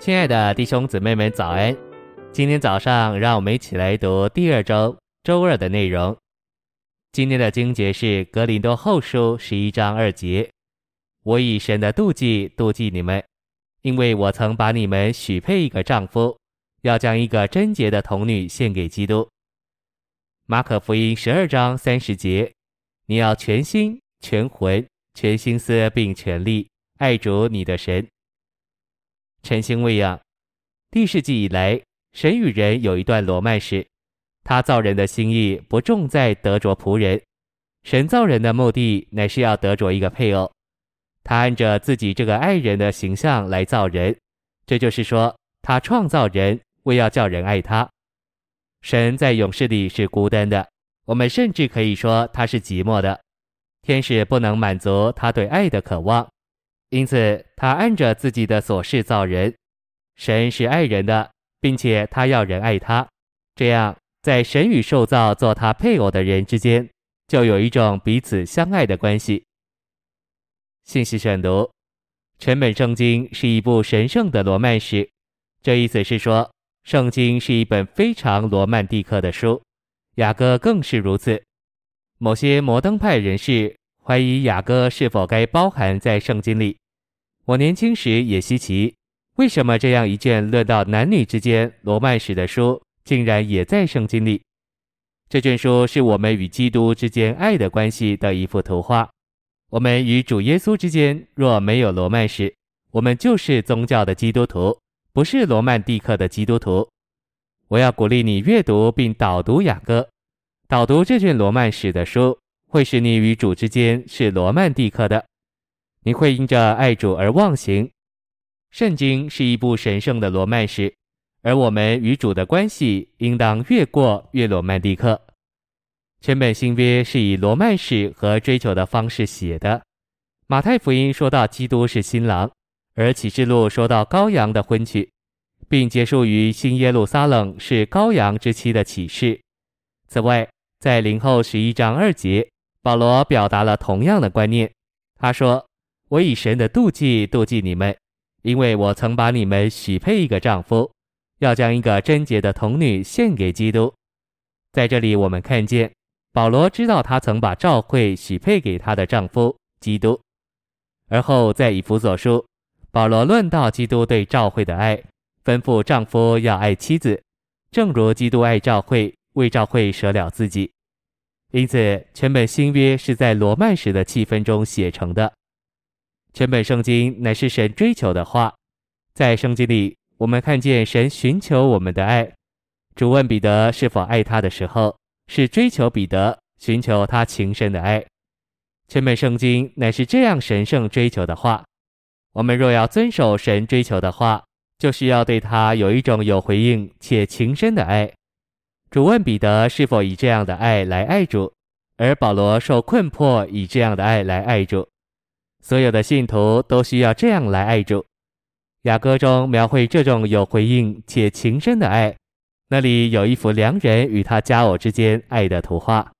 亲爱的弟兄姊妹们，早安！今天早上，让我们一起来读第二周周二的内容。今天的经节是《格林多后书》十一章二节：“我以神的妒忌妒忌你们，因为我曾把你们许配一个丈夫，要将一个贞洁的童女献给基督。”马可福音十二章三十节：“你要全心、全魂、全心思并全力爱主你的神。”晨星未养，第世纪以来，神与人有一段罗曼史。他造人的心意不重在得着仆人，神造人的目的乃是要得着一个配偶。他按着自己这个爱人的形象来造人，这就是说，他创造人为要叫人爱他。神在永世里是孤单的，我们甚至可以说他是寂寞的。天使不能满足他对爱的渴望。因此，他按着自己的所示造人。神是爱人的，并且他要人爱他。这样，在神与受造做他配偶的人之间，就有一种彼此相爱的关系。信息选读：全本圣经是一部神圣的罗曼史。这意思是说，圣经是一本非常罗曼蒂克的书。雅歌更是如此。某些摩登派人士。怀疑雅歌是否该包含在圣经里？我年轻时也稀奇，为什么这样一卷论到男女之间罗曼史的书，竟然也在圣经里？这卷书是我们与基督之间爱的关系的一幅图画。我们与主耶稣之间若没有罗曼史，我们就是宗教的基督徒，不是罗曼蒂克的基督徒。我要鼓励你阅读并导读雅歌，导读这卷罗曼史的书。会使你与主之间是罗曼蒂克的，你会因着爱主而忘形。圣经是一部神圣的罗曼史，而我们与主的关系应当越过越罗曼蒂克。全本新约是以罗曼史和追求的方式写的。马太福音说到基督是新郎，而启示录说到羔羊的婚娶，并结束于新耶路撒冷是羔羊之妻的启示。此外，在林后十一章二节。保罗表达了同样的观念。他说：“我以神的妒忌妒忌你们，因为我曾把你们许配一个丈夫，要将一个贞洁的童女献给基督。”在这里，我们看见保罗知道他曾把教会许配给他的丈夫基督。而后在以弗所书，保罗论到基督对教会的爱，吩咐丈夫要爱妻子，正如基督爱教会，为教会舍了自己。因此，全本新约是在罗曼史的气氛中写成的。全本圣经乃是神追求的话，在圣经里，我们看见神寻求我们的爱。主问彼得是否爱他的时候，是追求彼得寻求他情深的爱。全本圣经乃是这样神圣追求的话。我们若要遵守神追求的话，就需要对他有一种有回应且情深的爱。主问彼得是否以这样的爱来爱主，而保罗受困迫以这样的爱来爱主。所有的信徒都需要这样来爱主。雅歌中描绘这种有回应且情深的爱，那里有一幅良人与他佳偶之间爱的图画。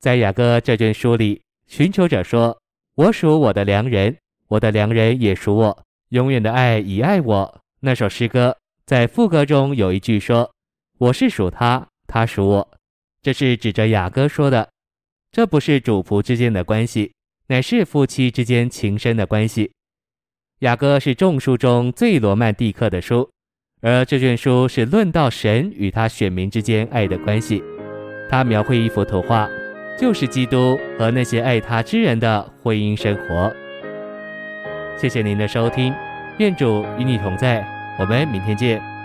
在雅歌这卷书里，寻求者说：“我属我的良人，我的良人也属我，永远的爱已爱我。”那首诗歌在副歌中有一句说。我是属他，他属我，这是指着雅歌说的。这不是主仆之间的关系，乃是夫妻之间情深的关系。雅歌是众书中最罗曼蒂克的书，而这卷书是论到神与他选民之间爱的关系。他描绘一幅图画，就是基督和那些爱他之人的婚姻生活。谢谢您的收听，愿主与你同在，我们明天见。